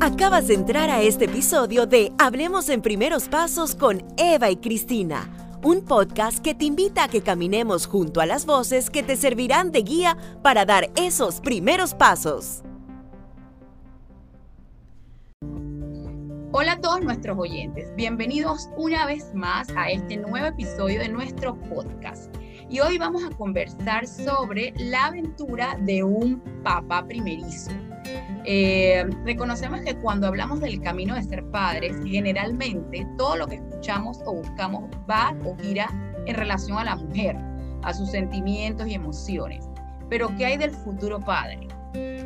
Acabas de entrar a este episodio de Hablemos en Primeros Pasos con Eva y Cristina, un podcast que te invita a que caminemos junto a las voces que te servirán de guía para dar esos primeros pasos. Hola a todos nuestros oyentes, bienvenidos una vez más a este nuevo episodio de nuestro podcast. Y hoy vamos a conversar sobre la aventura de un papá primerizo eh, reconocemos que cuando hablamos del camino de ser padres, generalmente todo lo que escuchamos o buscamos va o gira en relación a la mujer, a sus sentimientos y emociones. Pero ¿qué hay del futuro padre?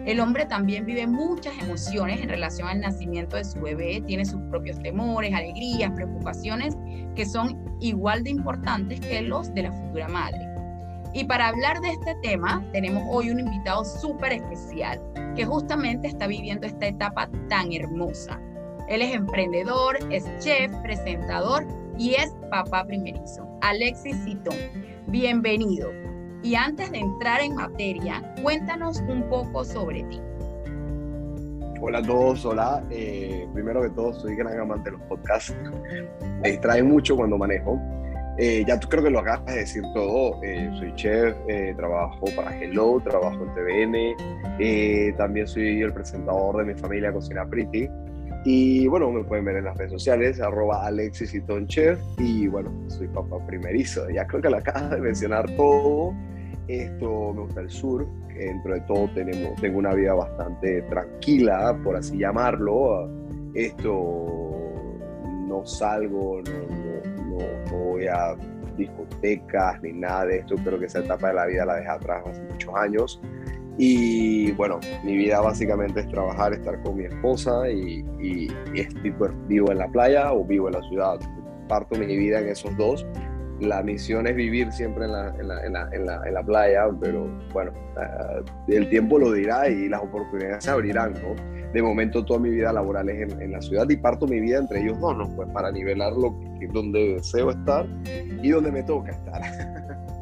El hombre también vive muchas emociones en relación al nacimiento de su bebé, tiene sus propios temores, alegrías, preocupaciones que son igual de importantes que los de la futura madre. Y para hablar de este tema, tenemos hoy un invitado súper especial que justamente está viviendo esta etapa tan hermosa. Él es emprendedor, es chef, presentador y es papá primerizo. Alexis Citón, bienvenido. Y antes de entrar en materia, cuéntanos un poco sobre ti. Hola a todos, hola. Eh, primero que todo, soy gran amante de los podcasts. Me distrae mucho cuando manejo. Eh, ya tú creo que lo acabas de decir todo. Eh, soy chef, eh, trabajo para Hello, trabajo en TVN, también soy el presentador de mi familia Cocina Pretty. Y bueno, me pueden ver en las redes sociales, arroba Alexis y Chef. Y bueno, soy papá primerizo. Ya creo que lo acabas de mencionar todo. Esto me gusta el sur. Dentro de todo tenemos, tengo una vida bastante tranquila, por así llamarlo. Esto no salgo, no, no, voy a discotecas ni nada de esto. Creo que esa etapa de la vida la dejé atrás hace muchos años. Y bueno, mi vida básicamente es trabajar, estar con mi esposa y, y, vivo en la playa o vivo en la ciudad. Parto mi vida en esos dos la misión es vivir siempre en la, en la, en la, en la, playa, pero bueno, ah, el tiempo lo dirá y las oportunidades se abrirán, ¿no? De momento toda mi vida laboral es en, la ciudad y parto mi vida entre ellos dos, ¿no? Pues para nivelar lo donde deseo estar y donde me toca estar.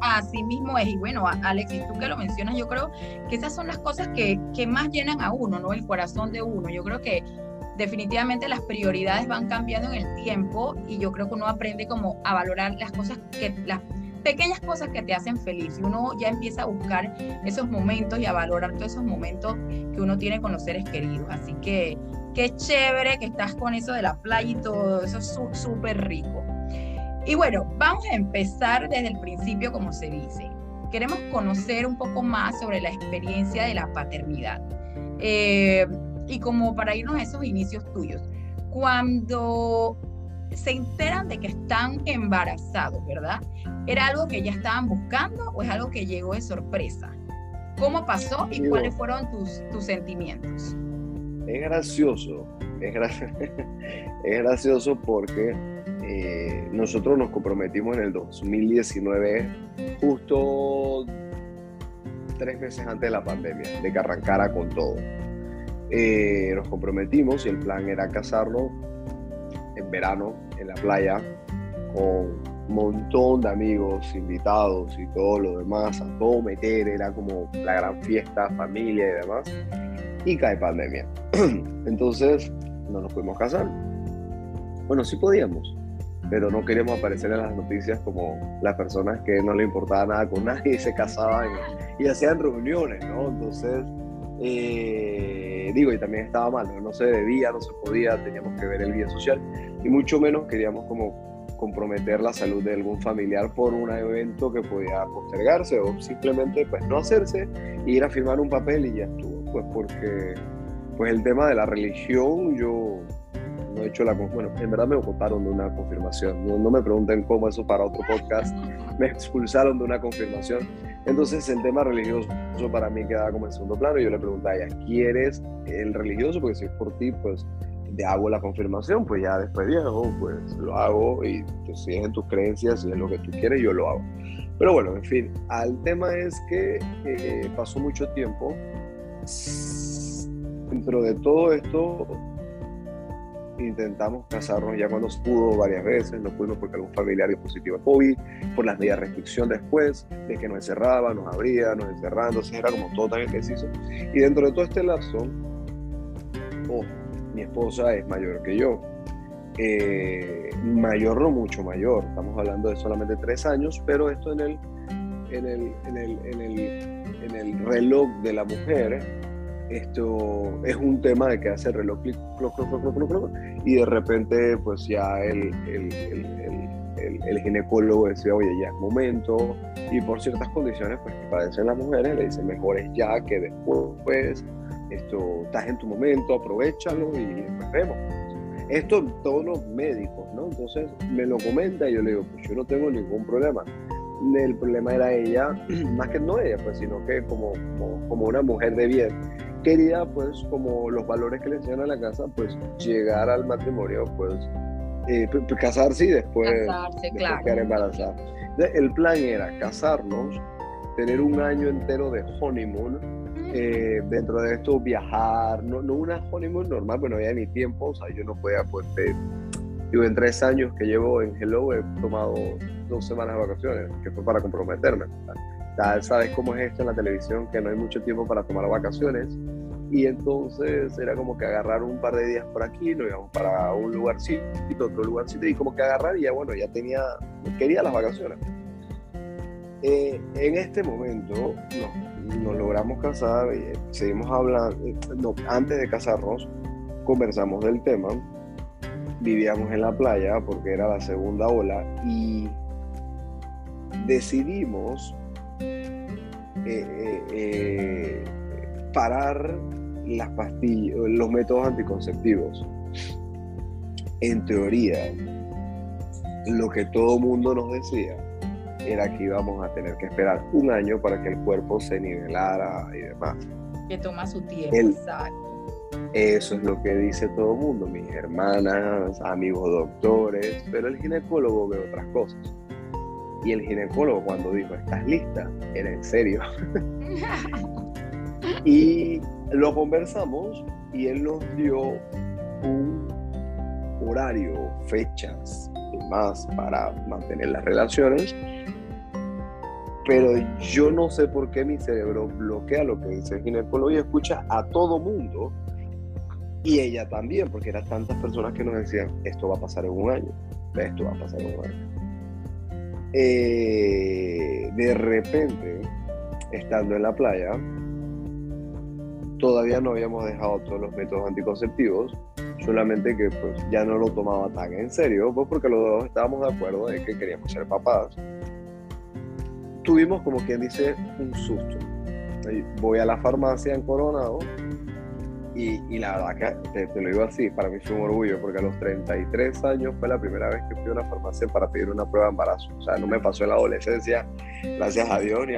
Así mismo es, y bueno, Alexis, tú que lo mencionas, yo creo que esas son las cosas que, que más llenan a uno, ¿no? El corazón de uno. Yo creo que definitivamente las prioridades van cambiando en el tiempo y yo creo que uno aprende como a valorar las cosas que las pequeñas cosas que te hacen feliz y uno ya empieza a buscar esos momentos y a valorar todos esos momentos que uno tiene con los seres queridos. Así que qué chévere que estás con eso de la playa y todo, eso es súper rico. Y bueno, vamos a empezar desde el principio como se dice. Queremos conocer un poco más sobre la experiencia de la paternidad. Eh, y como para irnos a esos inicios tuyos, cuando se enteran de que están embarazados, ¿verdad? ¿Era algo que ya estaban buscando o es algo que llegó de sorpresa? ¿Cómo pasó y cuáles fueron tus, tus sentimientos? Es gracioso, es, es gracioso porque eh, nosotros nos comprometimos en el 2019, justo tres meses antes de la pandemia, de que arrancara con todo. Eh, nos comprometimos y el plan era casarnos en verano en la playa con un montón de amigos invitados y todo lo demás, a todo meter, era como la gran fiesta, familia y demás. Y cae pandemia. Entonces no nos pudimos casar. Bueno, sí podíamos, pero no queríamos aparecer en las noticias como las personas que no le importaba nada con nadie y se casaban y, hacían reuniones, ¿no? Entonces eh, digo, y también estaba mal, ¿no? se debía, no se podía, teníamos que ver el bien social. Y mucho menos queríamos como comprometer la salud de algún familiar por un evento que podía postergarse o simplemente pues no hacerse, ir a firmar un papel y ya estuvo, pues porque pues el tema de la religión yo no he hecho la bueno en verdad me ocuparon de una confirmación. No, no me pregunten cómo eso para otro podcast. Me expulsaron de una confirmación entonces el tema religioso para mí quedaba como en segundo plano y yo le preguntaba, ¿ya quieres el religioso? Porque si es por ti, pues te hago la confirmación, pues ya después viejo, pues lo hago y pues, si es en tus creencias, si es lo que tú quieres, yo lo hago. Pero bueno, en fin, al tema es que eh, pasó mucho tiempo. Dentro de todo esto, intentamos casarnos ya cuando pudo varias veces, no pudimos porque algún familiar dio positivo a COVID, por las medidas de restricción después, de que nos encerraba, nos abría, nos encerraba, entonces era como todo tan ejercicio. Y dentro de todo este lapso, mi esposa es mayor que yo. Eh, mayor no mucho mayor, estamos hablando de solamente tres años, pero esto en el, en el, en el, en el, en el reloj de la mujer, esto es un tema de que hace el reloj clic, cloc, cloc, cloc, cloc, y de repente pues ya el, el, el, el, ginecólogo decía, oye, ya es momento, y por ciertas condiciones pues que padecen las mujeres, le dice, mejor es ya que después, esto, estás en tu momento, aprovechalo y después vemos. Esto todos los médicos, ¿no? Entonces me lo comenta y yo le digo, pues yo no tengo ningún problema. El problema era ella, más que no ella, pues, sino que como, como, una mujer de bien, quería, pues, como los valores que le enseñan a la casa, pues, llegar al matrimonio, pues, eh, casarse y después, casarse, claro. quedar embarazada. El plan era casarnos, tener un año entero de honeymoon, eh, dentro de esto viajar, no, no una honeymoon normal, pero no había ni tiempo, o sea, yo no podía, pues, yo en tres años que llevo en Hello he tomado dos semanas de vacaciones, que fue para comprometerme. Tal, sabes cómo es esto en la televisión, que no hay mucho tiempo para tomar vacaciones. Y entonces era como que agarrar un par de días por aquí, nos íbamos para un lugarcito, otro lugarcito, y como que agarrar y ya, bueno, ya tenía, quería las vacaciones. Eh, en este momento nos, logramos casar, eh, seguimos hablando, eh, no, antes de casarnos conversamos del tema, vivíamos en la playa porque era la segunda ola y decidimos parar las pastillas, los métodos anticonceptivos. En teoría, lo que todo mundo nos decía era que íbamos a tener que esperar un año para que el cuerpo se nivelara y demás. Que toma su tiempo, exacto. Eso es lo que dice todo el mundo, mis hermanas, amigos doctores, pero el ginecólogo ve otras cosas. Y el ginecólogo cuando dijo, ¿estás lista? Era en serio. y lo conversamos y él nos dio un horario, fechas y más para mantener las relaciones pero yo no sé por qué mi cerebro bloquea lo que dice el ginecólogo y escucha a todo mundo y ella también, porque eran tantas personas que nos decían, esto va a pasar en un año, esto va a pasar en un año. Eh, de repente, estando en la playa, todavía no habíamos dejado todos los métodos anticonceptivos, solamente que pues ya no lo tomaba tan en serio, pues porque los dos estábamos de acuerdo de que queríamos ser papás tuvimos como quien dice un susto. Voy a la farmacia en Coronado y, y la verdad que te, lo digo así, para mí fue un orgullo porque a los 33 años fue la primera vez que fui a una farmacia para pedir una prueba de embarazo. O sea, no me pasó en la adolescencia, gracias a Dios, ni,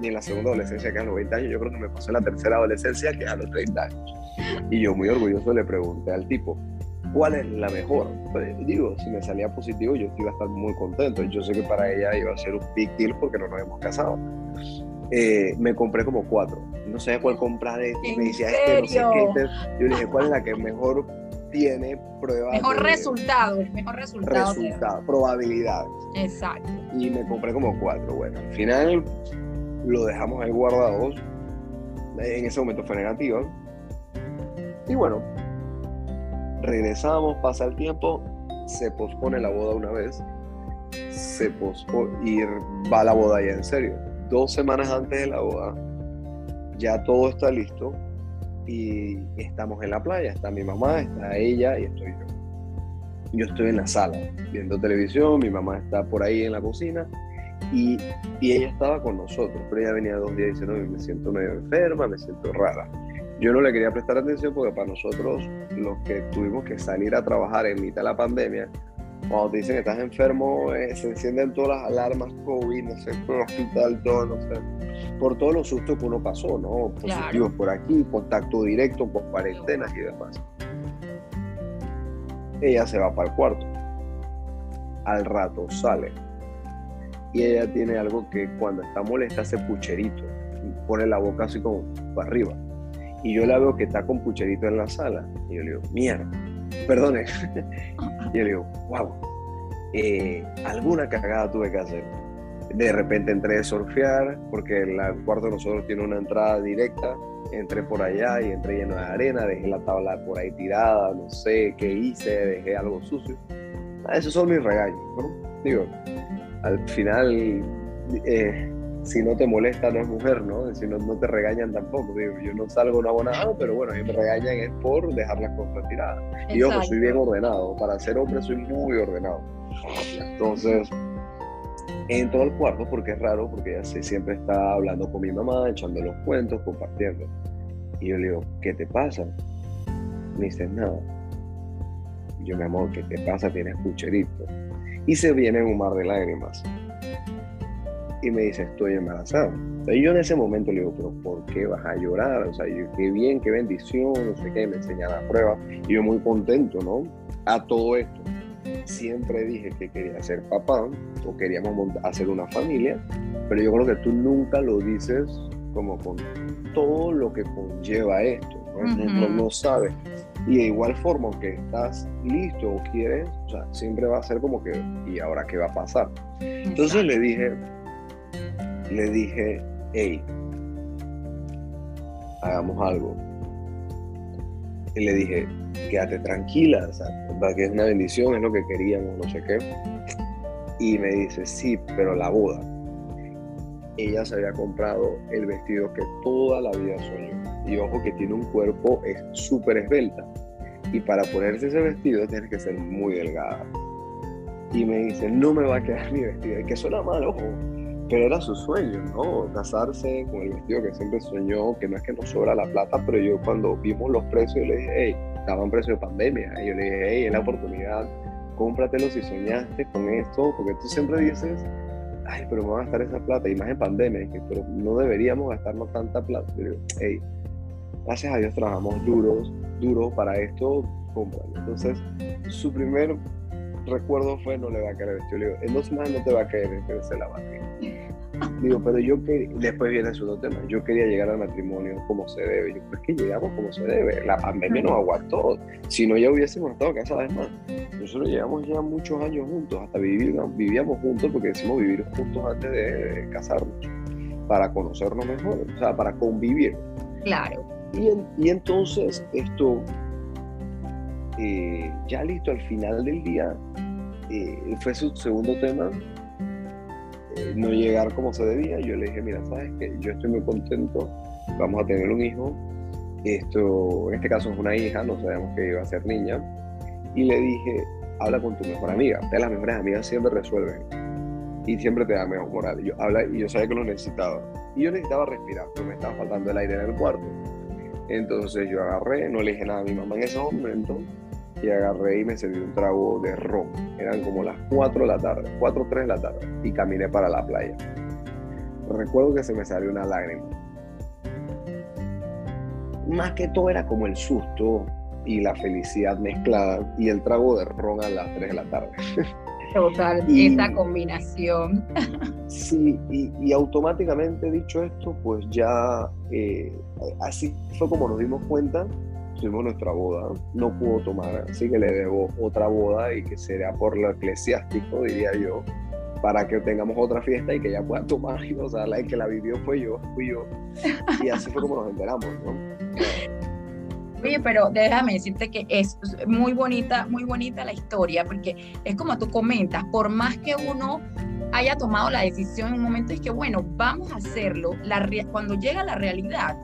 ni en la segunda adolescencia que a los 20 años, yo creo que me pasó en la tercera adolescencia que a los 30 años. Y yo muy orgulloso le pregunté al tipo, cuál es la mejor. Pues, digo, si me salía positivo, yo iba a estar muy contento. Yo sé que para ella iba a ser un big deal porque no nos hemos casado. Eh, me compré como cuatro. No sé cuál comprar. Me decía, este, no sé qué. Este". Yo le dije, ¿cuál es la que mejor tiene pruebas? Mejor resultado, mejor resultado. Resultado, probabilidades. Exacto. Y me compré como cuatro. Bueno, al final lo dejamos ahí guardados. En ese momento fue negativo. Y bueno, regresamos, pasa el tiempo, se pospone la boda una vez, se pospone y va la boda ya en serio. Dos semanas antes de la boda, ya todo está listo y estamos en la playa. Está mi mamá, está ella y estoy yo. Yo estoy en la sala viendo televisión, mi mamá está por ahí en la cocina y, y ella estaba con nosotros, pero ella venía dos días diciendo me siento medio enferma, me siento rara yo no le quería prestar atención porque para nosotros, los que tuvimos que salir a trabajar en mitad de la pandemia, cuando te dicen que estás enfermo, eh, se encienden todas las alarmas COVID, no sé, por el hospital, todo, no sé, por todos los sustos que uno pasó, ¿no? Positivos por aquí, contacto directo, por cuarentenas y demás. Ella se va para el cuarto. Al rato sale. Y ella tiene algo que cuando está molesta hace pucherito. Pone la boca así como para arriba y yo la veo que está con pucherito en la sala. Y yo le digo, mierda, perdone. y yo digo, wow, eh, alguna cagada tuve que hacer. De repente entré a surfear, porque el cuarto de nosotros tiene una entrada directa. Entré por allá y entré lleno de arena, dejé la tabla por ahí tirada, no sé qué hice, dejé algo sucio. Ah, esos son mis regaños, ¿no? Digo, al final, eh, si no te molesta no es mujer, ¿no? Si no, no te regañan tampoco. Digo, yo no salgo no hago nada, pero bueno, ellos me regañan es por dejar las cosas tiradas. Y yo soy bien ordenado. Para ser hombre soy muy ordenado. Entonces, entro al cuarto porque es raro, porque ella siempre está hablando con mi mamá, echando los cuentos, compartiendo. Y yo le digo, ¿qué te pasa? Me dice, nada. Yo, mi amor, ¿qué te pasa? Tienes pucherito. Y se viene un mar de lágrimas y me dice, estoy embarazada. Y yo en ese momento le digo, pero ¿por qué vas a llorar? O sea, yo, qué bien, qué bendición, no sé qué, me enseña la prueba. Y yo muy contento, ¿no? A todo esto. Siempre dije que quería ser papá o queríamos hacer una familia, pero yo creo que tú nunca lo dices como con todo lo que conlleva esto, ¿no? no, sabes. Y de igual forma, aunque estás listo o quieres, o sea, siempre va a ser como que, ¿y ahora qué va a pasar? Entonces le dije, le dije, hey, hagamos algo. Y le dije, quédate tranquila, o sea, que es una bendición, es lo que queríamos, no sé qué. Y me dice, sí, pero la boda. Ella se había comprado el vestido que toda la vida soñó. Y ojo que tiene un cuerpo es súper esbelta. Y para ponerse ese vestido tienes que ser muy delgada. Y me dice, no me va a quedar mi vestido. Y que suena mal, ojo pero era su sueño, ¿no? Casarse con el vestido que siempre soñó, que no es que no sobra la plata, pero yo cuando vimos los precios le dije, hey, estaban precios de pandemia, y yo le dije, hey, es la oportunidad, cómpratelo si soñaste con esto, porque tú siempre dices, ay, pero me va a gastar esa plata, y más en pandemia, que, pero no deberíamos gastarnos tanta plata. Pero, hey, gracias a Dios trabajamos duros, duros para esto, cómpralo. Entonces, su primer recuerdo fue no le va a caer el vestido. Le digo, en dos semanas no te va a caer, pero se la va a caer. Digo, pero yo que después viene su otro tema. Yo quería llegar al matrimonio como se debe. Yo, pues que llegamos como se debe. La pandemia nos aguantó. Si no, ya hubiésemos estado casados más. Nosotros llevamos ya muchos años juntos, hasta vivir, vivíamos juntos porque decimos vivir juntos antes de casarnos, para conocernos mejor, o sea, para convivir. Claro. Y, y entonces esto, eh, ya listo al final del día, eh, fue su segundo tema, eh, no llegar como se debía. Yo le dije, mira, sabes que yo estoy muy contento, vamos a tener un hijo. Esto, en este caso es una hija, no sabemos que iba a ser niña. Y le dije, habla con tu mejor amiga. De las mejores amigas siempre resuelven y siempre te da mejor moral. Yo, habla, y yo sabía que lo necesitaba. Y yo necesitaba respirar, porque me estaba faltando el aire en el cuarto. Entonces yo agarré, no le dije nada a mi mamá en ese momento y agarré y me serví un trago de ron. Eran como las 4 de la tarde, 4 o 3 de la tarde, y caminé para la playa. Recuerdo que se me salió una lágrima. Más que todo era como el susto y la felicidad mezclada y el trago de ron a las 3 de la tarde. Total, esa combinación. Sí, y, automáticamente dicho esto, pues ya eh, así fue como nos dimos cuenta tuvimos nuestra boda, no pudo tomar, así que le debo otra boda y que sería por lo eclesiástico, diría yo, para que tengamos otra fiesta y que ella pueda tomar. O sea, la que la vivió fue yo, fui yo. Y así fue como nos enteramos, ¿no? Oye, pero déjame decirte que es muy bonita, muy bonita la historia, porque es como tú comentas, por más que uno haya tomado la decisión en un momento, es que bueno, vamos a hacerlo, la, cuando llega la realidad,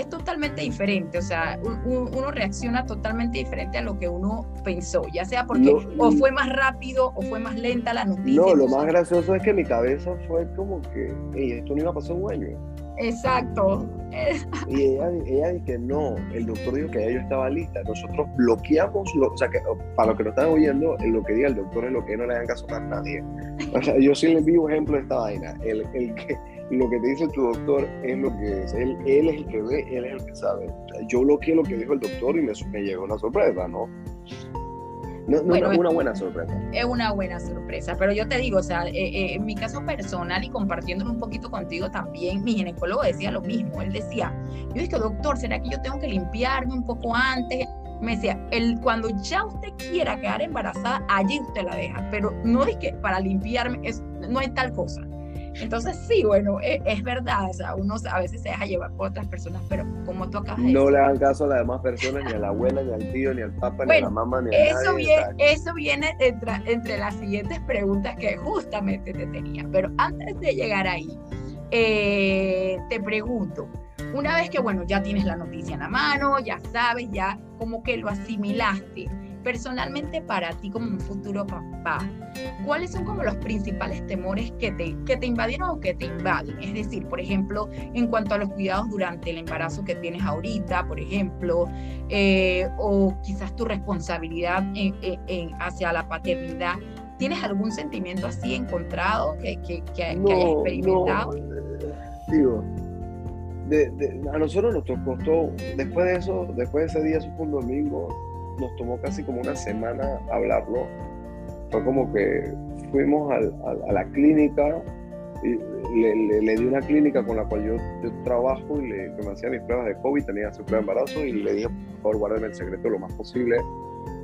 es totalmente diferente, o sea, uno reacciona totalmente diferente a lo que uno pensó, ya sea porque o fue más rápido o fue más lenta la noticia. No, lo más gracioso es que mi cabeza fue como que, esto no iba a pasar un año. Exacto. Y ella, ella dijo que no, el doctor dijo que ella estaba lista. Nosotros bloqueamos, lo, o sea, que para los que no están oyendo, lo que diga el doctor es lo que no le hagan caso a nadie. O sea, yo sí les un ejemplo de esta vaina. El, el que lo que te dice tu doctor es lo que es. Él, él es el que ve, él es el que sabe. Yo lo que lo que dijo el doctor y me, me llegó una sorpresa, ¿no? No, no es una buena sorpresa. Es una buena sorpresa, pero yo te digo, o sea, eh, eh, en mi caso personal y compartiéndolo un poquito contigo también, mi ginecólogo decía lo mismo. Él decía, yo dije, doctor, ¿será que yo tengo que limpiarme un poco antes? Me decía, el, cuando ya usted quiera quedar embarazada, allí usted la deja, pero no es que para limpiarme es, no hay tal cosa Entonces, sí, bueno, es, es, verdad, o sea, uno a veces se deja llevar por otras personas, pero como tú acabas de No le hagan caso a las demás personas, ni a la abuela, ni al tío, ni al papá, ni a la mamá, ni a eso Viene, eso viene entre, entre las siguientes preguntas que justamente te tenía, pero antes de llegar ahí, eh, te pregunto, una vez que, bueno, ya tienes la noticia en la mano, ya sabes, ya como que lo asimilaste, personalmente para ti como un futuro papá, ¿cuáles son como los principales temores que te, que te invadieron o que te invaden? Es decir, por ejemplo, en cuanto a los cuidados durante el embarazo que tienes ahorita, por ejemplo, eh, o quizás tu responsabilidad en, hacia la paternidad. ¿Tienes algún sentimiento así encontrado que, que, que, hayas experimentado? Digo, a nosotros nos costó, después de eso, después de ese día, eso fue un domingo, nos tomó casi como una semana hablarlo. Fue como que fuimos a, la clínica, y le, le, di una clínica con la cual yo, yo trabajo y le, que me hacía mis pruebas de COVID, tenía su prueba de embarazo y le dije, por favor, guárdeme el secreto lo más posible.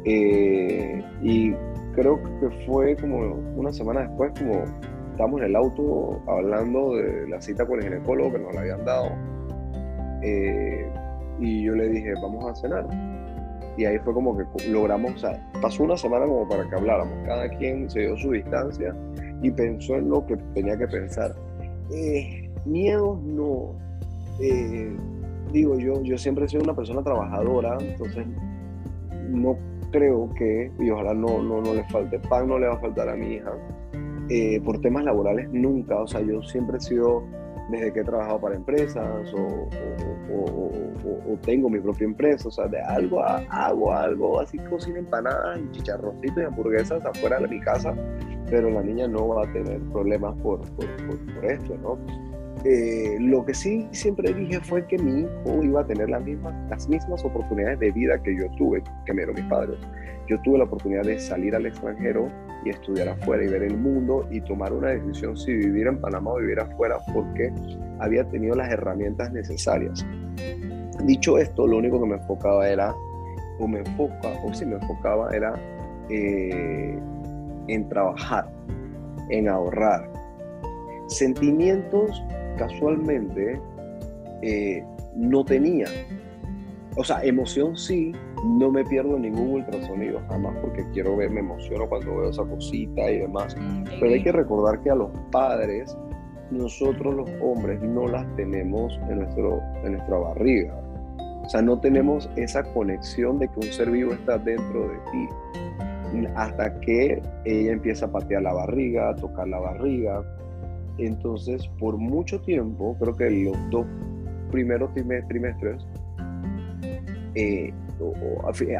Eh, y creo que fue como una semana después, como estábamos en el auto hablando de la cita con el ginecólogo que nos la habían dado. Eh, y yo le dije, vamos a cenar y ahí fue como que logramos, o sea, pasó una semana como para que habláramos, cada quien se dio su distancia y pensó en lo que tenía que pensar. Eh, miedos no, eh, digo yo, yo siempre he sido una persona trabajadora, entonces no creo que, y ojalá no, no, no le falte pan, no le va a faltar a mi hija, eh, por temas laborales nunca, o sea, yo siempre he sido desde que he trabajado para empresas o, tengo mi propia empresa, o sea, de algo hago algo, así cocina empanadas y chicharroncitos y hamburguesas afuera de mi casa, pero la niña no va a tener problemas por, por, esto, ¿no? Eh, lo que sí siempre dije fue que mi hijo iba a tener las mismas, las mismas oportunidades de vida que yo tuve, que me dieron mis padres. Yo tuve la oportunidad de salir al extranjero y estudiar afuera y ver el mundo y tomar una decisión si vivir en Panamá o vivir afuera porque había tenido las herramientas necesarias. Dicho esto, lo único que me enfocaba era, o me enfoca, o si me enfocaba era eh, en trabajar, en ahorrar. Sentimientos casualmente eh, no tenía. O sea, emoción sí, no me pierdo ningún ultrasonido jamás porque quiero ver, me emociono cuando veo esa cosita y demás. Mm, Pero hay que recordar que a los padres, nosotros los hombres no las tenemos en, nuestro, en nuestra barriga. O sea, no tenemos esa conexión de que un ser vivo está dentro de ti. Hasta que ella empieza a patear la barriga, a tocar la barriga. Entonces, por mucho tiempo, creo que los dos primeros trimestres, eh,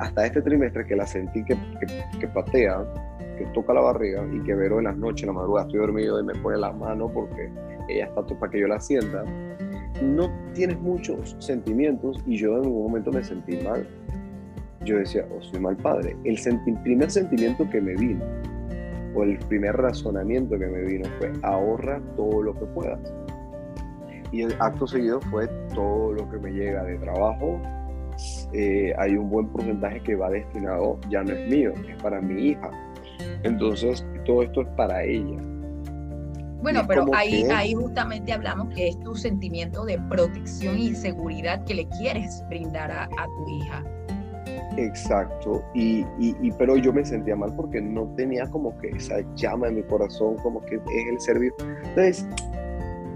hasta este trimestre que la sentí que, que, patea, que toca la barriga y que veo en las noches, en la madrugada, estoy dormido y me pone la mano porque ella está para que yo la sienta, no tienes muchos sentimientos y yo en un momento me sentí mal. Yo decía, oh, soy mal padre. El primer sentimiento que me vino, o el primer razonamiento que me vino fue, ahorra todo lo que puedas. Y el acto seguido fue todo lo que me llega de trabajo, eh, hay un buen porcentaje que va destinado, ya no es mío, es para mi hija. Entonces, todo esto es para ella. Bueno, pero ahí, ahí justamente hablamos que es tu sentimiento de protección y seguridad que le quieres brindar a, tu hija. Exacto, y, y, pero yo me sentía mal porque no tenía como que esa llama en mi corazón, como que es el servicio. Entonces,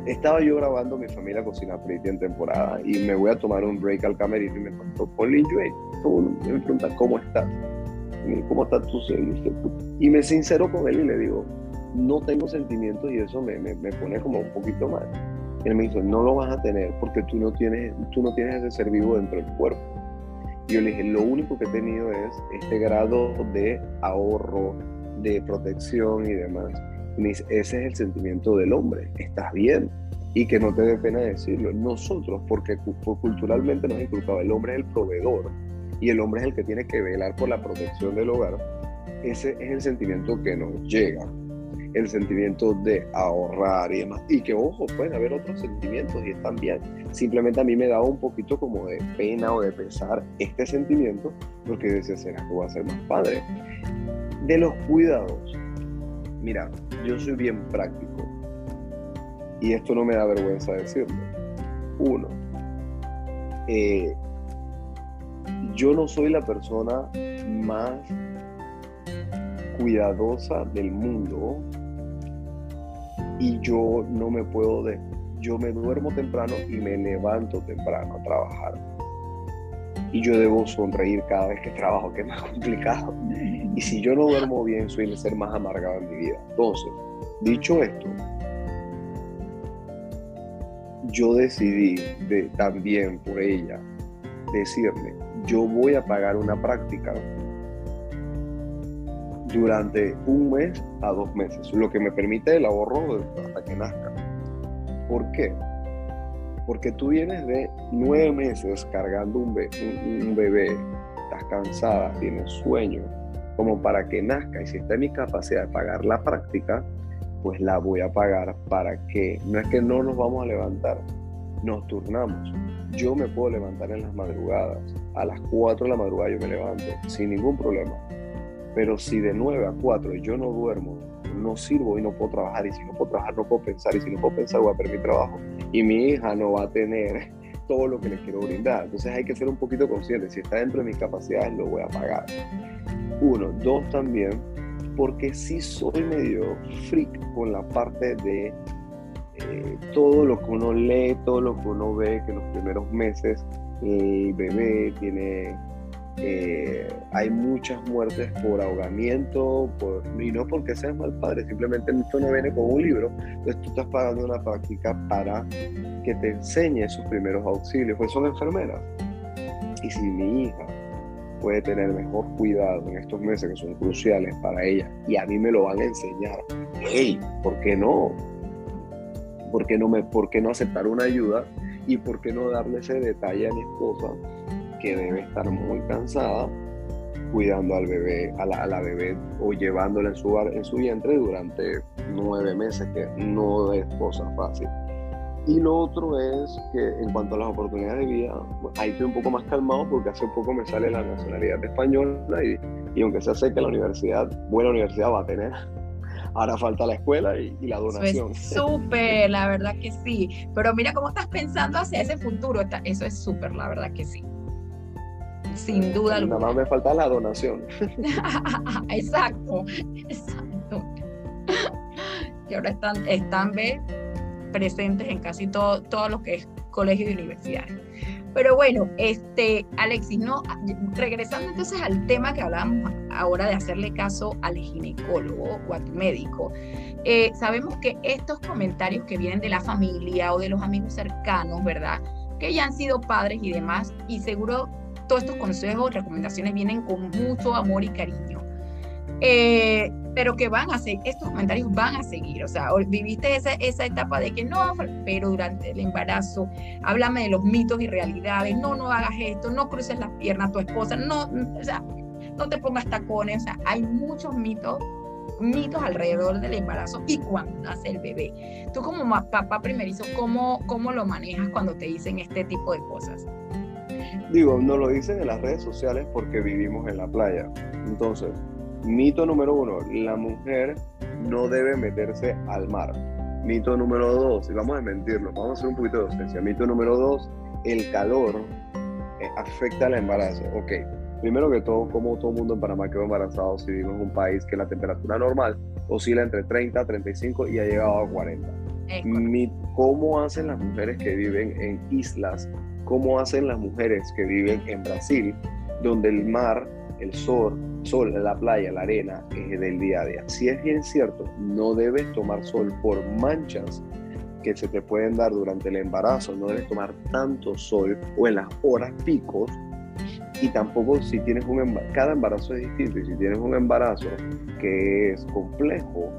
estaba yo grabando mi familia cocina pretty en temporada y me voy a tomar un break al camerino y me contó Pauline y me pregunta cómo estás cómo está tu y me sincero con él y le digo no tengo sentimientos y eso me, me, pone como un poquito mal y él me dice no lo vas a tener porque tú no tienes tú no tienes ese ser vivo dentro del cuerpo y yo le dije lo único que he tenido es este grado de ahorro de protección y demás ese es el sentimiento del hombre, estás bien y que no te dé pena decirlo. Nosotros, porque culturalmente nos inculcaba, el hombre es el proveedor y el hombre es el que tiene que velar por la protección del hogar, ese es el sentimiento que nos llega, el sentimiento de ahorrar y demás. Y que, ojo, pueden haber otros sentimientos y están bien. Simplemente a mí me daba un poquito como de pena o de pesar este sentimiento, porque decía, ¿será que voy a ser más padre? De los cuidados, mira, yo soy bien práctico. y esto no me da vergüenza decirlo. Uno, eh, yo no soy la persona más cuidadosa del mundo y yo no me puedo de yo me duermo temprano y me levanto temprano a trabajar y yo debo sonreír cada vez que trabajo que es más complicado y si yo no duermo bien suele ser más amargado en mi vida entonces dicho esto yo decidí de, también por ella decirle yo voy a pagar una práctica durante un mes a dos meses, lo que me permite el ahorro hasta que nazca. ¿Por qué? Porque tú vienes de nueve meses cargando un, bebé, estás cansada, tienes sueño, como para que nazca. Y si está en mi capacidad de pagar la práctica, pues la voy a pagar para que, no es que no nos vamos a levantar, nos turnamos. Yo me puedo levantar en las madrugadas, a las 4 de la madrugada yo me levanto, sin ningún problema pero si de 9 a 4 yo no duermo, no sirvo y no puedo trabajar, y si no puedo trabajar no puedo pensar, y si no puedo pensar voy a perder mi trabajo, y mi hija no va a tener todo lo que le quiero brindar. Entonces hay que ser un poquito consciente, si está dentro de mis capacidades lo voy a pagar. Uno, dos también, porque sí soy medio freak con la parte de eh, todo lo que uno lee, todo lo que uno ve, que en los primeros meses el bebé tiene eh, hay muchas muertes por ahogamiento, y no porque seas mal padre, simplemente esto no viene con un libro, entonces tú estás pagando una práctica para que te enseñe esos primeros auxilios, pues son enfermeras. Y si mi hija puede tener mejor cuidado en estos meses que son cruciales para ella y a mí me lo van a enseñar, hey, ¿por qué no? ¿Por qué no, me, por qué no aceptar una ayuda? ¿Y por qué no darle ese detalle a mi esposa que debe estar muy cansada cuidando al bebé, a la, bebé o llevándola en su, en su vientre durante nueve meses, que no es cosa fácil. Y lo otro es que en cuanto a las oportunidades de vida, ahí estoy un poco más calmado porque hace poco me sale la nacionalidad española y, y aunque se sé que la universidad, buena universidad va a tener, ahora falta la escuela y, la donación. Súper, la verdad que sí. Pero mira cómo estás pensando hacia ese futuro, eso es súper, la verdad que sí sin duda. Nada más me falta la donación. exacto, exacto. Y ahora están, están presentes en casi todo, todo lo que es colegio y universidad. Pero bueno, este, Alexis, no, regresando entonces al tema que hablábamos ahora de hacerle caso al ginecólogo o al médico, eh, sabemos que estos comentarios que vienen de la familia o de los amigos cercanos, ¿verdad? Que ya han sido padres y demás, y seguro todos estos consejos, recomendaciones vienen con mucho amor y cariño. Eh, pero que van a ser, estos comentarios van a seguir, o sea, viviste esa, esa etapa de que no, pero durante el embarazo, háblame de los mitos y realidades, no, no hagas esto, no cruces las piernas a tu esposa, no, o sea, no te pongas tacones, o sea, hay muchos mitos, mitos alrededor del embarazo y cuando nace el bebé. Tú como papá primerizo, ¿cómo, cómo lo manejas cuando te dicen este tipo de cosas? Digo, nos lo dicen en las redes sociales porque vivimos en la playa. Entonces, mito número uno, la mujer no debe meterse al mar. Mito número dos, y vamos a mentirlo, vamos a hacer un poquito de docencia. Mito número dos, el calor eh, afecta al embarazo. Ok, primero que todo, como todo mundo en Panamá quedó embarazado si vivimos en un país que la temperatura normal oscila entre 30 a 35 y ha llegado a 40. ¿Cómo hacen las mujeres que viven en islas cómo hacen las mujeres que viven en Brasil, donde el mar, el sol, la playa, la arena es del día a día. Si es bien cierto, no debes tomar sol por manchas que se te pueden dar durante el embarazo, no debes tomar tanto sol o en las horas picos. Y tampoco si tienes un embarazo, cada embarazo es distinto. Y si tienes un embarazo que es complejo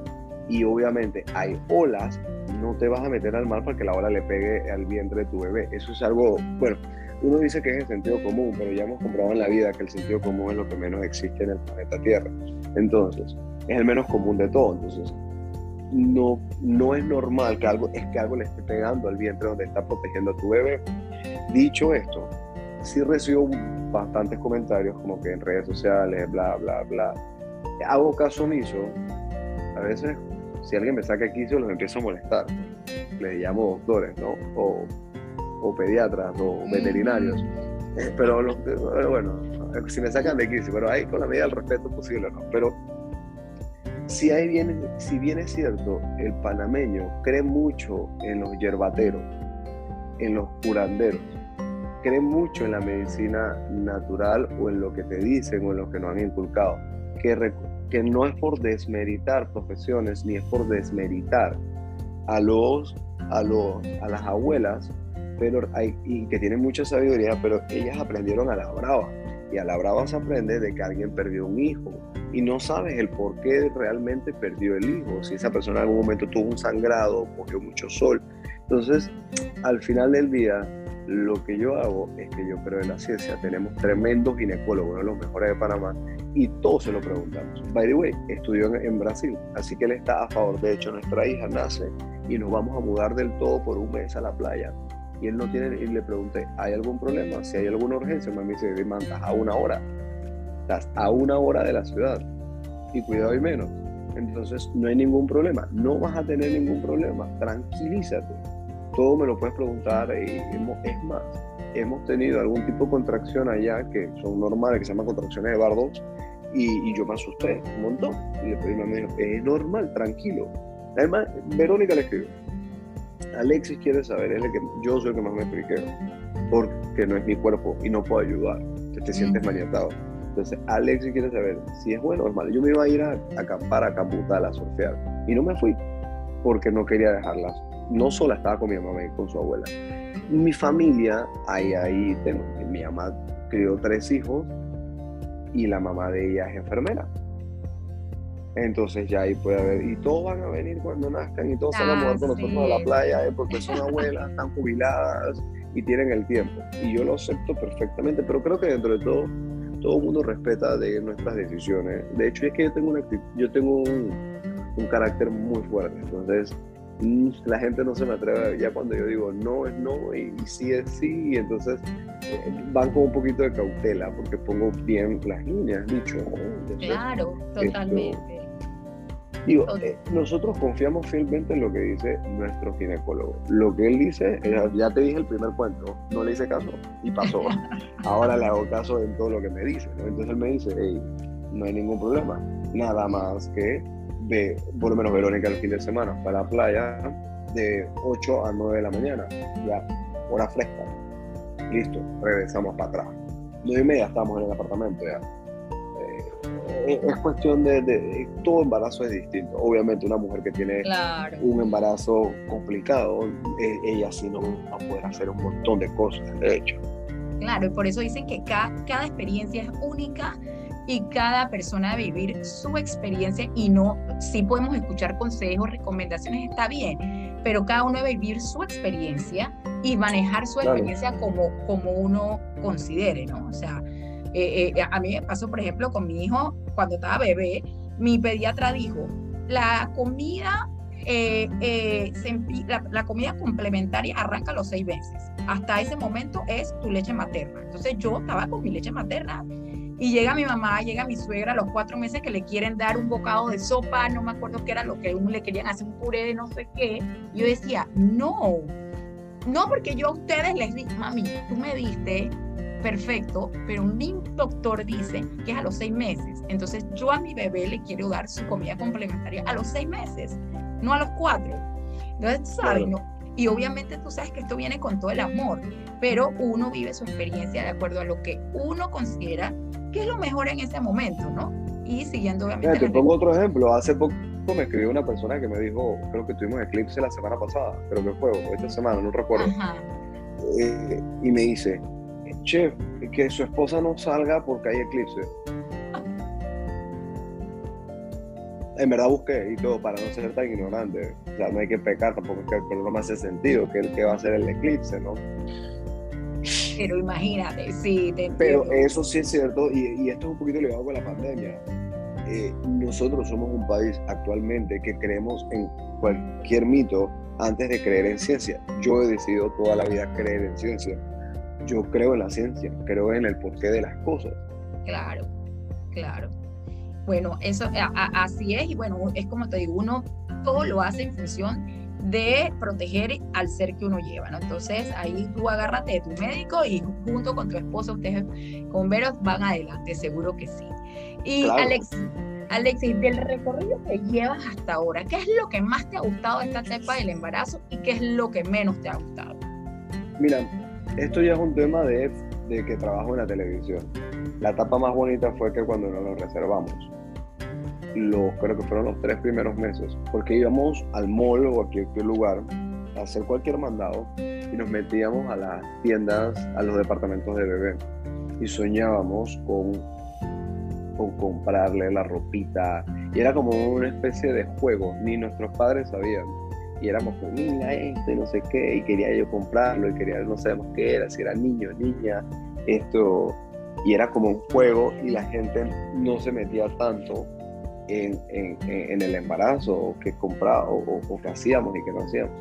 y obviamente hay olas, no te vas a meter al mar para que la ola le pegue al vientre de tu bebé. Eso es algo, bueno, uno dice que es el sentido común, pero ya hemos comprobado en la vida que el sentido común es lo que menos existe en el planeta Tierra. Entonces, es el menos común de todo. Entonces, no, no es normal que algo, es que algo le esté pegando al vientre donde está protegiendo a tu bebé. Dicho esto, sí recibo bastantes comentarios como que en redes sociales, bla, bla, bla. Hago caso omiso. A veces si alguien me saca quicio, los empiezo a molestar. les llamo doctores, ¿no? O, o pediatras o veterinarios. Eh, pero los, bueno, si me sacan de crisis, pero ahí con la medida del respeto posible, ¿no? Pero si, ahí viene, si bien es cierto, el panameño cree mucho en los yerbateros, en los curanderos, cree mucho en la medicina natural o en lo que te dicen o en lo que nos han inculcado, que, que no es por desmeritar profesiones ni es por desmeritar a los a, los, a las abuelas pero hay, y que tienen mucha sabiduría, pero ellas aprendieron a la brava. Y a la brava se aprende de que alguien perdió un hijo y no sabes el por qué realmente perdió el hijo. Si esa persona en algún momento tuvo un sangrado, cogió mucho sol. Entonces, al final del día, lo que yo hago es que yo creo en la ciencia. Tenemos tremendos ginecólogos, uno de los mejores de Panamá, y todos se lo preguntamos. By the way, estudió en, en Brasil, así que él está a favor. De hecho, nuestra hija nace y nos vamos a mudar del todo por un mes a la playa y él no tiene, y le pregunté, ¿hay algún problema? Si hay alguna urgencia, me dice, mandas a una hora, estás a una hora de la ciudad y cuidado y menos. Entonces no hay ningún problema, no vas a tener ningún problema, tranquilízate. Todo me lo puedes preguntar y es más, hemos tenido algún tipo de contracción allá que son normales, que se llaman contracciones de Bardos, y, yo me asusté un montón. Y le me dijo, es normal, tranquilo. Además, Verónica le escribió, Alexis quiere saber, es el que yo soy el que más me expliqué, porque no es mi cuerpo y no puedo ayudar, que te sientes maniatado. Entonces, Alexis quiere saber si es bueno o es malo. Yo me iba a ir a, acampar a Cambutal a surfear y no me fui porque no quería dejarlas. No sola estaba con mi mamá y con su abuela. Mi familia, ahí, ahí, tengo, mi mamá crió tres hijos y la mamá de ella es enfermera. Entonces ya ahí puede haber, y todos van a venir cuando nazcan y todos se van a mover con ah, nosotros a la playa eh, porque son abuelas, están jubiladas y tienen el tiempo. Y yo lo acepto perfectamente, pero creo que dentro de todo, todo el mundo respeta de nuestras decisiones. De hecho, es que yo tengo, una, yo tengo un, un carácter muy fuerte, entonces la gente no se me atreve, ya cuando yo digo no es no y, sí es sí, y entonces eh, van con un poquito de cautela porque pongo bien las líneas, dicho. claro, totalmente. Digo, eh, nosotros confiamos fielmente en lo que dice nuestro ginecólogo. Lo que él dice, ya te dije el primer cuento, no le hice caso y pasó. Ahora le hago caso en todo lo que me dice. Entonces él me dice, hey, no hay ningún problema. Nada más que ve, por lo menos Verónica el fin de semana, para la playa de 8 a 9 de la mañana, ya, hora fresca. Listo, regresamos para atrás. 9 y media estamos en el apartamento ya es cuestión de, todo embarazo es distinto. Obviamente una mujer que tiene un embarazo complicado, e, ella sí no va a poder hacer un montón de cosas, de hecho. Claro, y por eso dicen que cada, cada experiencia es única y cada persona debe vivir su experiencia y no, si podemos escuchar consejos, recomendaciones, está bien, pero cada uno debe vivir su experiencia y manejar su experiencia como, como uno considere, ¿no? O sea, eh, eh, a mí me pasó, por ejemplo, con mi hijo, cuando estaba bebé, mi pediatra dijo, la comida, eh, la, comida complementaria arranca a los seis meses. Hasta ese momento es tu leche materna. Entonces yo estaba con mi leche materna y llega mi mamá, llega mi suegra a los cuatro meses que le quieren dar un bocado de sopa, no me acuerdo qué era lo que le querían hacer, un puré de no sé qué. Yo decía, no, no porque yo a ustedes les dije, mami, tú me diste perfecto, pero un doctor dice que es a los seis meses. Entonces yo a mi bebé le quiero dar su comida complementaria a los seis meses, no a los cuatro. Entonces, ¿sabes? Y obviamente tú sabes que esto viene con todo el amor, pero uno vive su experiencia de acuerdo a lo que uno considera que es lo mejor en ese momento, ¿no? Y siguiendo obviamente... te pongo otro ejemplo. Hace poco me escribió una persona que me dijo, creo que tuvimos eclipse la semana pasada, pero que fue, esta semana, no recuerdo. Eh, y me dice, chef, que su esposa no salga porque hay eclipse. En verdad busqué y todo para no ser tan ignorante. O sea, no hay que pecar tampoco, pero no me hace sentido que el que va a ser el eclipse, ¿no? Pero imagínate, sí, te Pero eso sí es cierto, y, esto es un poquito ligado con la pandemia. Eh, nosotros somos un país actualmente que creemos en cualquier mito antes de creer en ciencia. Yo he decidido toda la vida creer en ciencia yo creo en la ciencia, creo en el porqué de las cosas. Claro, claro. Bueno, eso así es y bueno, es como te digo, uno todo lo hace en función de proteger al ser que uno lleva, ¿no? Entonces ahí tú agárrate de tu médico y junto con tu esposo, ustedes con Veros van adelante, seguro que sí. Y Alex, Alexis, del recorrido que llevas hasta ahora, ¿qué es lo que más te ha gustado de esta etapa del embarazo y qué es lo que menos te ha gustado? Mira, esto ya es un tema de, de que trabajo en la televisión. La etapa más bonita fue que cuando nos lo reservamos, los, creo que fueron los tres primeros meses, porque íbamos al mall o a cualquier lugar a hacer cualquier mandado y nos metíamos a las tiendas, a los departamentos de bebé. Y soñábamos con, con comprarle la ropita. Y era como una especie de juego, ni nuestros padres sabían. Y éramos como, mira esto y no sé qué, y quería yo comprarlo y quería, no sabemos qué era, si era niño, niña, esto, y era como un juego y la gente no se metía tanto en, en, el embarazo que compraba o, o, que hacíamos y que no hacíamos.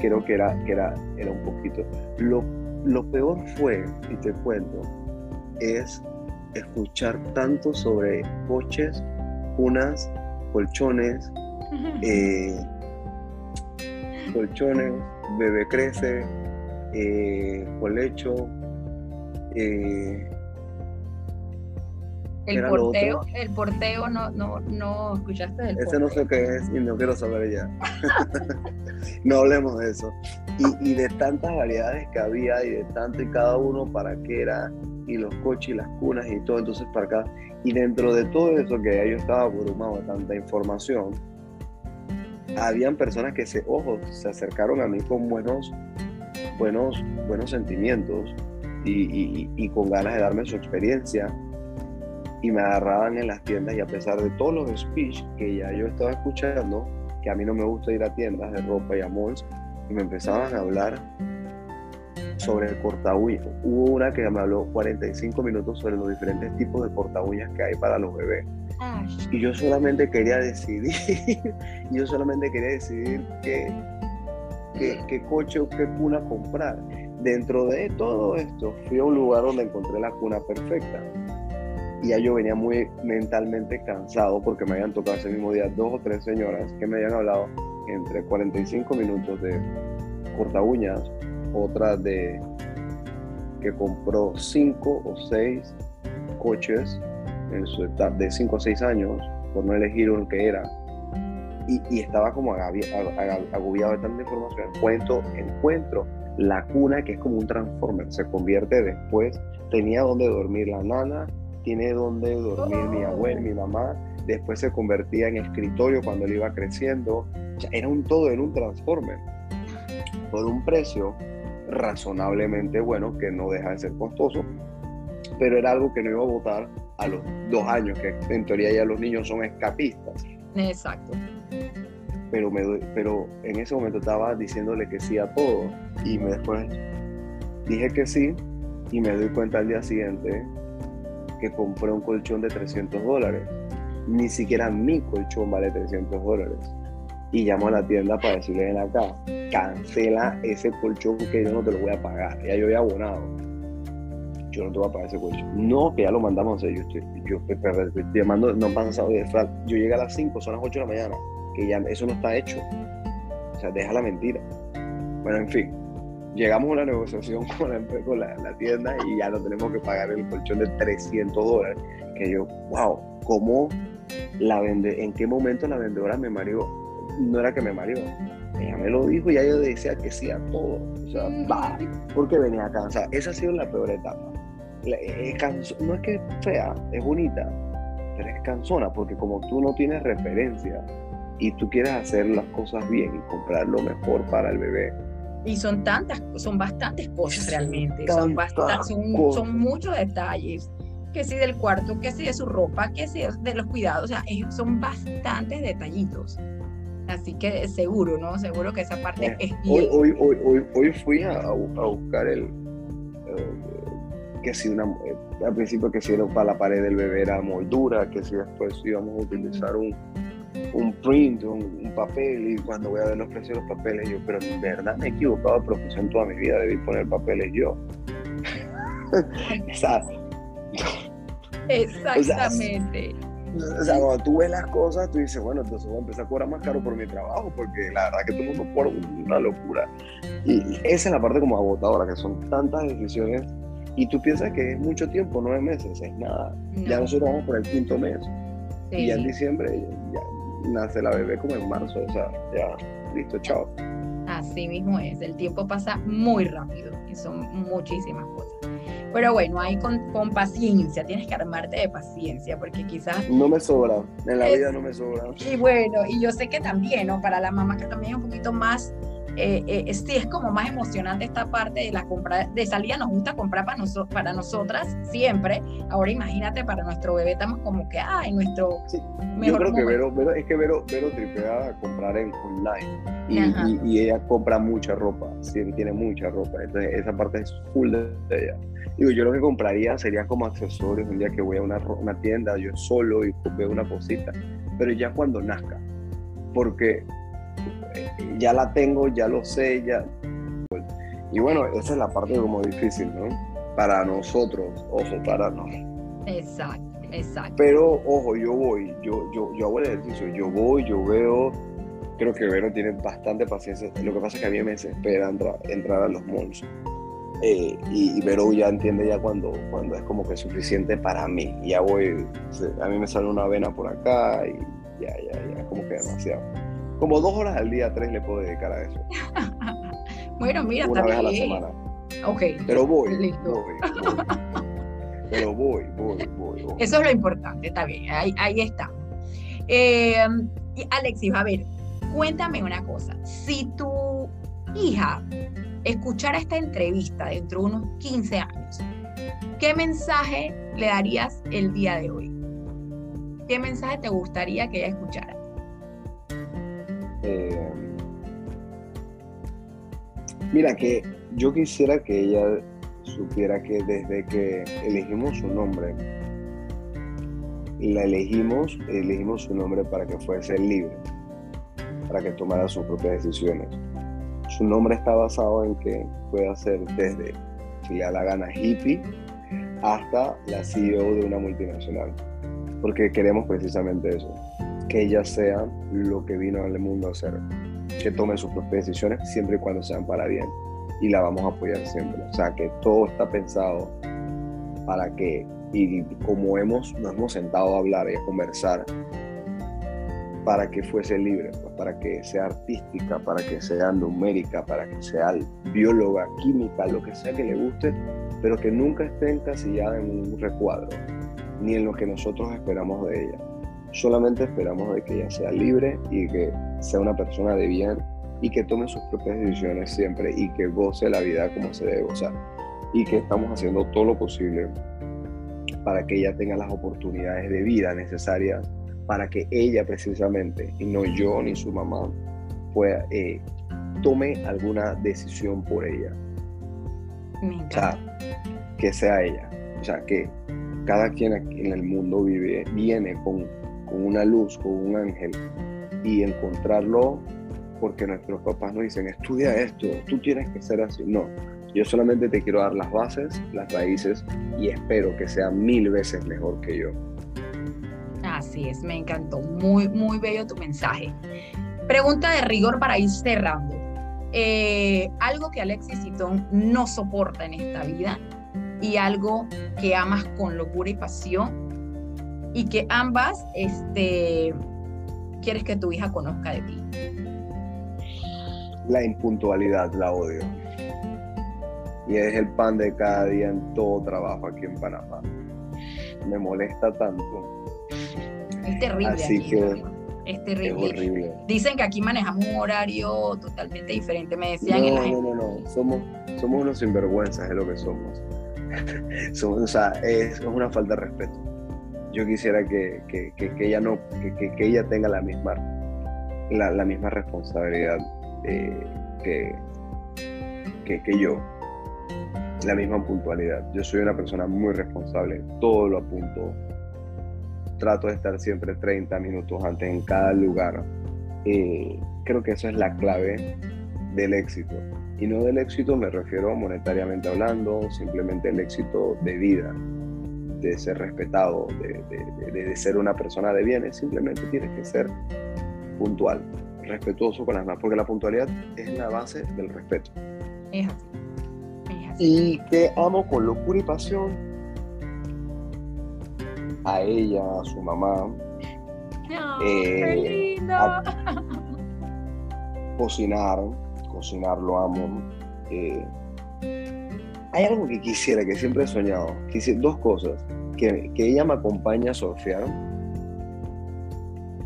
Creo que era, que era, era un poquito. Lo, lo peor fue, y te cuento, es escuchar tanto sobre coches, unas colchones, eh, colchones, bebé crece, eh, colecho, eh, el porteo, el porteo no, no, no escuchaste del Ese no sé qué es y no quiero saber ya. no hablemos de eso. Y, y, de tantas variedades que había y de tanto y cada uno para qué era y los coches y las cunas y todo, entonces para acá. Y dentro de todo eso que yo estaba abrumado de tanta información, habían personas que se, ojo, se acercaron a mí con buenos, buenos, buenos sentimientos y, y, y con ganas de darme su experiencia y me agarraban en las tiendas y a pesar de todos los speech que ya yo estaba escuchando, que a mí no me gusta ir a tiendas de ropa y a malls, y me empezaban a hablar sobre el corta uñas. Hubo una que me habló 45 minutos sobre los diferentes tipos de corta uñas que hay para los bebés. Y yo solamente quería decidir, yo solamente quería decidir qué, qué, qué coche o qué cuna comprar. Dentro de todo esto, fui a un lugar donde encontré la cuna perfecta y ya yo venía muy mentalmente cansado porque me habían tocado ese mismo día dos o tres señoras que me habían hablado entre 45 minutos de corta uñas, otra de que compró cinco o seis coches en su etapa de cinco o seis años por no elegir uno que era. Y, y estaba como agobiado de tanta información. Encuentro, encuentro la cuna que es como un transformer. Se convierte después tenía donde dormir la nana tiene donde dormir mi abuela, mi mamá, después se convertía en escritorio cuando él iba creciendo, era un todo en un transformer, por un precio razonablemente bueno, que no deja de ser costoso, pero era algo que no iba a votar a los dos años, que en teoría ya los niños son escapistas. Exacto. Pero, me, pero en ese momento estaba diciéndole que sí a todo. Y me después dije que sí y me doy cuenta al día siguiente que compré un colchón de 300 dólares. Ni siquiera mi colchón vale 300 dólares. Y llamo a la tienda para decirle en acá, cancela ese colchón que yo no te lo voy a pagar. Ya yo había abonado. Yo no te voy a pagar ese colchón. No, que ya lo mandamos. yo estoy, yo llamando, no pasa sábado de Yo llegué a las 5, son las 8 de la mañana. Que ya eso no está hecho. O sea, deja la mentira. Bueno, en fin llegamos a una negociación con la, con la, tienda y ya no tenemos que pagar el colchón de 300 dólares. Que yo, wow, ¿cómo la vende? ¿En qué momento la vendedora me mareó? No era que me mareó, ella me lo dijo y ya yo decía que sí a todo. O sea, va, porque venía cansada. Esa ha sido la peor etapa. no es que es fea, es bonita, pero es cansona porque como tú no tienes referencia y tú quieres hacer las cosas bien y comprar lo mejor para el bebé, y son tantas, son bastantes cosas realmente, son, son, son, muchos detalles, que si del cuarto, que si de su ropa, que si de los cuidados, o sea, son bastantes detallitos. Así que seguro, ¿no? Seguro que esa parte eh, es bien. Hoy, hoy, hoy, hoy, fui a, a buscar el, que si una, eh, al principio que si era para la pared del bebé era moldura, que si después íbamos a utilizar un, un print, un, papel, y cuando voy a ver los precios de los papeles, yo, pero en verdad me he equivocado de profesión toda mi vida, debí poner papeles yo. Exactamente. O sea, cuando tú ves las cosas, tú dices, bueno, entonces voy a empezar a cobrar más caro por mi trabajo, porque la verdad que todo el mundo por una locura. Y esa es la parte como agotadora, que son tantas decisiones y tú piensas que es mucho tiempo, nueve meses, es nada. Ya nosotros vamos por el quinto mes. Y ya en diciembre nace la bebé como en marzo, o sea, ya, listo, chao. Así mismo es, el tiempo pasa muy rápido y son muchísimas cosas. Pero bueno, hay con, con, paciencia, tienes que armarte de paciencia, porque quizás... No me sobra, en la vida no me sobra. Y bueno, y yo sé que también, ¿no? Para la mamá que también es un poquito más eh, eh, sí es como más emocionante esta parte de la compra de salida nos gusta comprar para, nosotros para nosotras siempre. Ahora imagínate para nuestro bebé estamos como que en nuestro sí, yo creo que Vero, Vero, es que Vero, Vero tripea a comprar en online y, y, ella compra mucha ropa sí, tiene mucha ropa entonces esa parte es full de ella. Digo yo lo que compraría sería como accesorios un día que voy a una, una tienda yo solo y veo una cosita pero ya cuando nazca porque ya la tengo, ya lo sé, ya. Y bueno, esa es la parte como difícil, ¿no? Para nosotros, ojo, para nosotros. Exacto, exacto. Pero, ojo, yo voy, yo, yo, yo hago el ejercicio, yo voy, yo veo, creo que Vero tiene bastante paciencia. Lo que pasa es que a mí me desespera entrar, entrar a los malls. Eh, y, y, Vero ya entiende ya cuando, cuando es como que suficiente para mí. Ya voy, a mí me sale una vena por acá y ya, ya, ya, como que demasiado como dos horas al día, tres le puedo dedicar a eso. bueno, mira, Una vez a la semana. Ok. Pero voy, voy, Pero voy, voy, voy, Eso es lo importante, está bien, ahí, ahí está. Eh, Alexis, a ver, cuéntame una cosa. Si tu hija escuchara esta entrevista dentro de unos 15 años, ¿qué mensaje le darías el día de hoy? ¿Qué mensaje te gustaría que ella escuchara? Mira, que yo quisiera que ella supiera que desde que elegimos su nombre, la elegimos, elegimos su nombre para que fuese libre, para que tomara sus propias decisiones. Su nombre está basado en que pueda ser desde, si le da la gana, hippie, hasta la CEO de una multinacional, porque queremos precisamente eso que ella sea lo que vino al mundo a hacer, que tome sus propias decisiones siempre y cuando sean para bien y la vamos a apoyar siempre. O sea, que todo está pensado para que, y como hemos, nos hemos sentado a hablar y a conversar, para que fuese libre, pues, para que sea artística, para que sea numérica, para que sea bióloga, química, lo que sea que le guste, pero que nunca esté encasillada en un recuadro, ni en lo que nosotros esperamos de ella. Solamente esperamos de que ella sea libre y que sea una persona de bien y que tome sus propias decisiones siempre y que goce la vida como se debe gozar. Y que estamos haciendo todo lo posible para que ella tenga las oportunidades de vida necesarias para que ella precisamente, y no yo ni su mamá, pueda, eh, tome alguna decisión por ella. o sea, que sea ella. O sea, que cada quien en el mundo vive, viene con con una luz, con un ángel, y encontrarlo porque nuestros papás nos dicen, estudia esto, tú tienes que ser así. No, yo solamente te quiero dar las bases, las raíces, y espero que sea mil veces mejor que yo. Así es, me encantó. Muy, muy bello tu mensaje. Pregunta de rigor para ir cerrando. Eh, algo que Alexis Citón no soporta en esta vida y algo que amas con locura y pasión y que ambas este, quieres que tu hija conozca de ti. La impuntualidad la odio. Y es el pan de cada día en todo trabajo aquí en Panamá. Me molesta tanto. Es terrible. Así que es terrible. Dicen que aquí manejamos un horario totalmente diferente. Me decían no, no, no, no. Somos, somos unos sinvergüenzas, es lo que somos. somos o sea, es una falta de respeto yo quisiera que, ella no que, ella tenga la misma la, misma responsabilidad eh, que, que, yo. La misma puntualidad. Yo soy una persona muy responsable todo lo apunto. Trato de estar siempre 30 minutos antes en cada lugar. Eh, creo que eso es la clave del éxito. Y no del éxito me refiero monetariamente hablando simplemente el éxito de vida de ser respetado, de, ser una persona de bienes, simplemente tienes que ser puntual, respetuoso con las demás, porque la puntualidad es la base del respeto. Es así. Y que amo con locura y pasión a ella, a su mamá. Eh, cocinar, cocinar lo amo. Eh, hay algo que quisiera, que siempre he soñado. Quisiera, dos cosas. Que, que, ella me acompañe a surfear.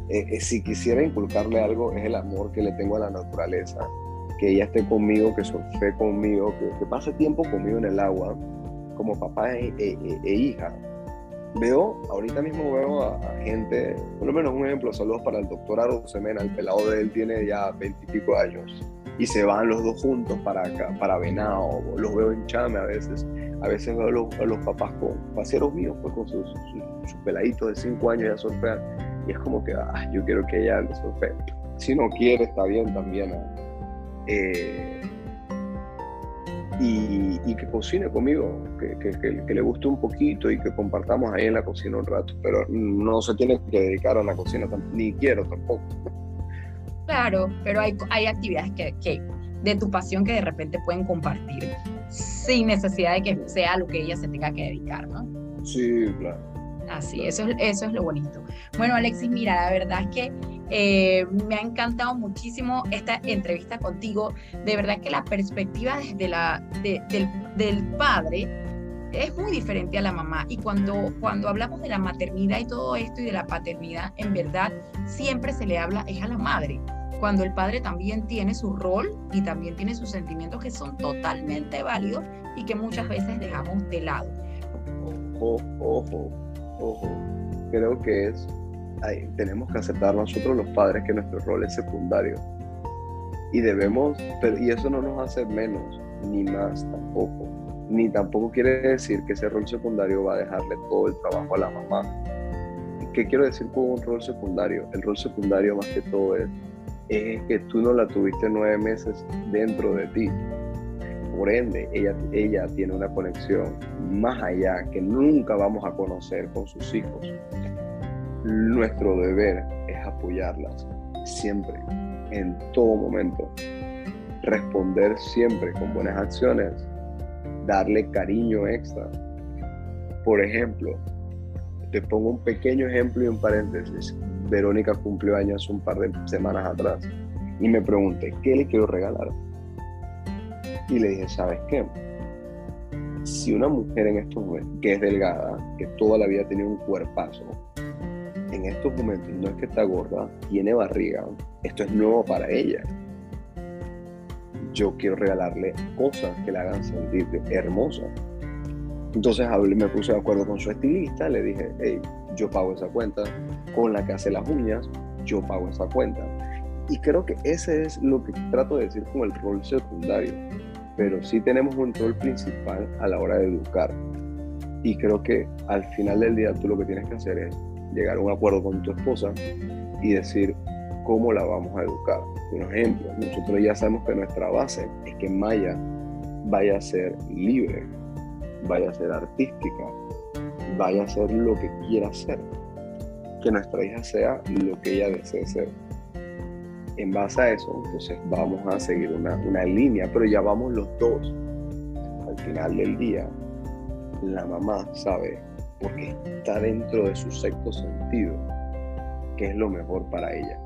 Eh, eh, si quisiera inculcarle algo, es el amor que le tengo a la naturaleza. Que ella esté conmigo, que surfe conmigo, que, pase tiempo conmigo en el agua, como papá e, e, e, hija. Veo, ahorita mismo veo a, gente, por lo menos un ejemplo, saludos para el doctor Aro Semena, el pelado de él tiene ya veintipico años y se van los dos juntos para, para Venado, los veo en Chame a veces, a veces veo a los, los papás con paseros míos, pues con sus, sus, peladitos de 5 años ya surfean, y es como que, ah, yo quiero que ella surfee. Si no quiere, está bien también. Eh, y, y, que cocine conmigo, que, que, que, le guste un poquito y que compartamos ahí en la cocina un rato, pero no se tiene que dedicar a la cocina, ni quiero tampoco. Claro, pero hay, hay actividades que, que, de tu pasión que de repente pueden compartir sin necesidad de que sea lo que ella se tenga que dedicar, ¿no? Sí, claro. Así, Eso, es, eso es lo bonito. Bueno, Alexis, mira, la verdad es que eh, me ha encantado muchísimo esta entrevista contigo. De verdad que la perspectiva desde la, del, del padre es muy diferente a la mamá. Y cuando, cuando hablamos de la maternidad y todo esto y de la paternidad, en verdad siempre se le habla es a la madre cuando el padre también tiene su rol y también tiene sus sentimientos que son totalmente válidos y que muchas veces dejamos de lado. Ojo, ojo, ojo. Creo que es, tenemos que aceptar nosotros los padres que nuestro rol es secundario. Y debemos, pero, y eso no nos hace menos ni más tampoco. Ni tampoco quiere decir que ese rol secundario va a dejarle todo el trabajo a la mamá. ¿Qué quiero decir con un rol secundario? El rol secundario más que todo es es que tú no la tuviste nueve meses dentro de ti. Por ende, ella, ella tiene una conexión más allá que nunca vamos a conocer con sus hijos. Nuestro deber es apoyarlas siempre, en todo momento. Responder siempre con buenas acciones. Darle cariño extra. Por ejemplo, te pongo un pequeño ejemplo y un paréntesis. Verónica cumplió años un par de semanas atrás y me pregunté, ¿qué le quiero regalar? Y le dije, ¿sabes qué? Si una mujer en estos momentos, que es delgada, que toda la vida tenido un cuerpazo, en estos momentos no es que está gorda, tiene barriga, esto es nuevo para ella. Yo quiero regalarle cosas que la hagan sentir hermosa. Entonces me puse de acuerdo con su estilista, le dije, hey, yo pago esa cuenta, con la que hace las uñas, yo pago esa cuenta. Y creo que ese es lo que trato de decir con el rol secundario, pero sí tenemos un rol principal a la hora de educar. Y creo que al final del día tú lo que tienes que hacer es llegar a un acuerdo con tu esposa y decir cómo la vamos a educar. Un ejemplo, nosotros ya sabemos que nuestra base es que Maya vaya a ser libre, vaya a ser artística, vaya a ser lo que quiera ser. Que nuestra hija sea lo que ella desee ser. En base a eso, entonces vamos a seguir una, línea, pero ya vamos los dos. Al final del día, la mamá sabe, porque está dentro de su sexto sentido, que es lo mejor para ella.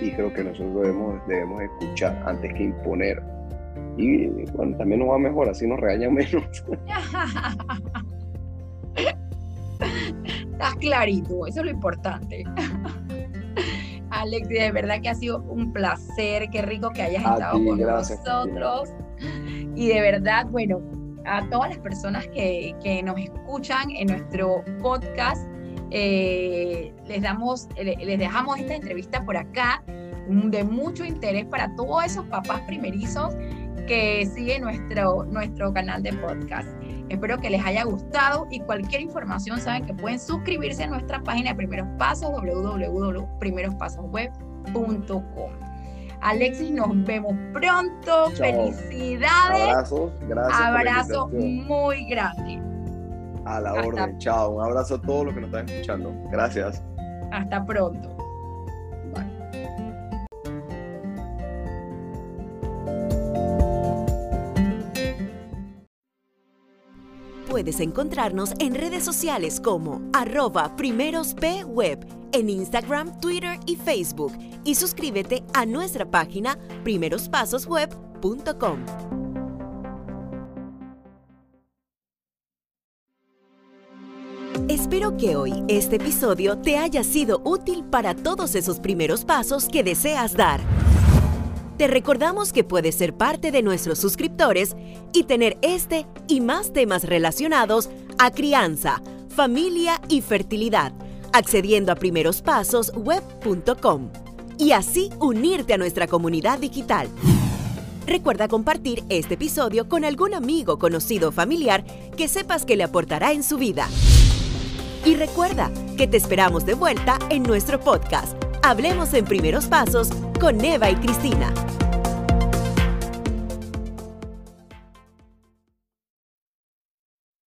Y creo que nosotros debemos, debemos escuchar antes que imponer y bueno, también nos va mejor, así nos regañan menos. Estás clarito, eso es lo importante. Alex, de verdad que ha sido un placer, qué rico que hayas estado con nosotros. Y de verdad, bueno, a todas las personas que, que nos escuchan en nuestro podcast, eh, les, damos, les dejamos esta entrevista por acá de mucho interés para todos esos papás primerizos que sigue nuestro, nuestro canal de podcast. Espero que les haya gustado y cualquier información saben que pueden suscribirse a nuestra página de Primeros Pasos www.primerospasosweb.com. Alexis, nos vemos pronto. Felicidades. Abrazos, gracias. Abrazo muy grande. A la orden. Chao. Un abrazo a todos los que nos están escuchando. Gracias. Hasta pronto. Puedes encontrarnos en redes sociales como arroba primerospweb en Instagram, Twitter y Facebook y suscríbete a nuestra página primerospasosweb.com. Espero que hoy este episodio te haya sido útil para todos esos primeros pasos que deseas dar. Te recordamos que puedes ser parte de nuestros suscriptores y tener este y más temas relacionados a crianza, familia y fertilidad, accediendo a primerospasosweb.com y así unirte a nuestra comunidad digital. Recuerda compartir este episodio con algún amigo, conocido o familiar que sepas que le aportará en su vida. Y recuerda que te esperamos de vuelta en nuestro podcast Hablemos en primeros pasos con Eva y Cristina.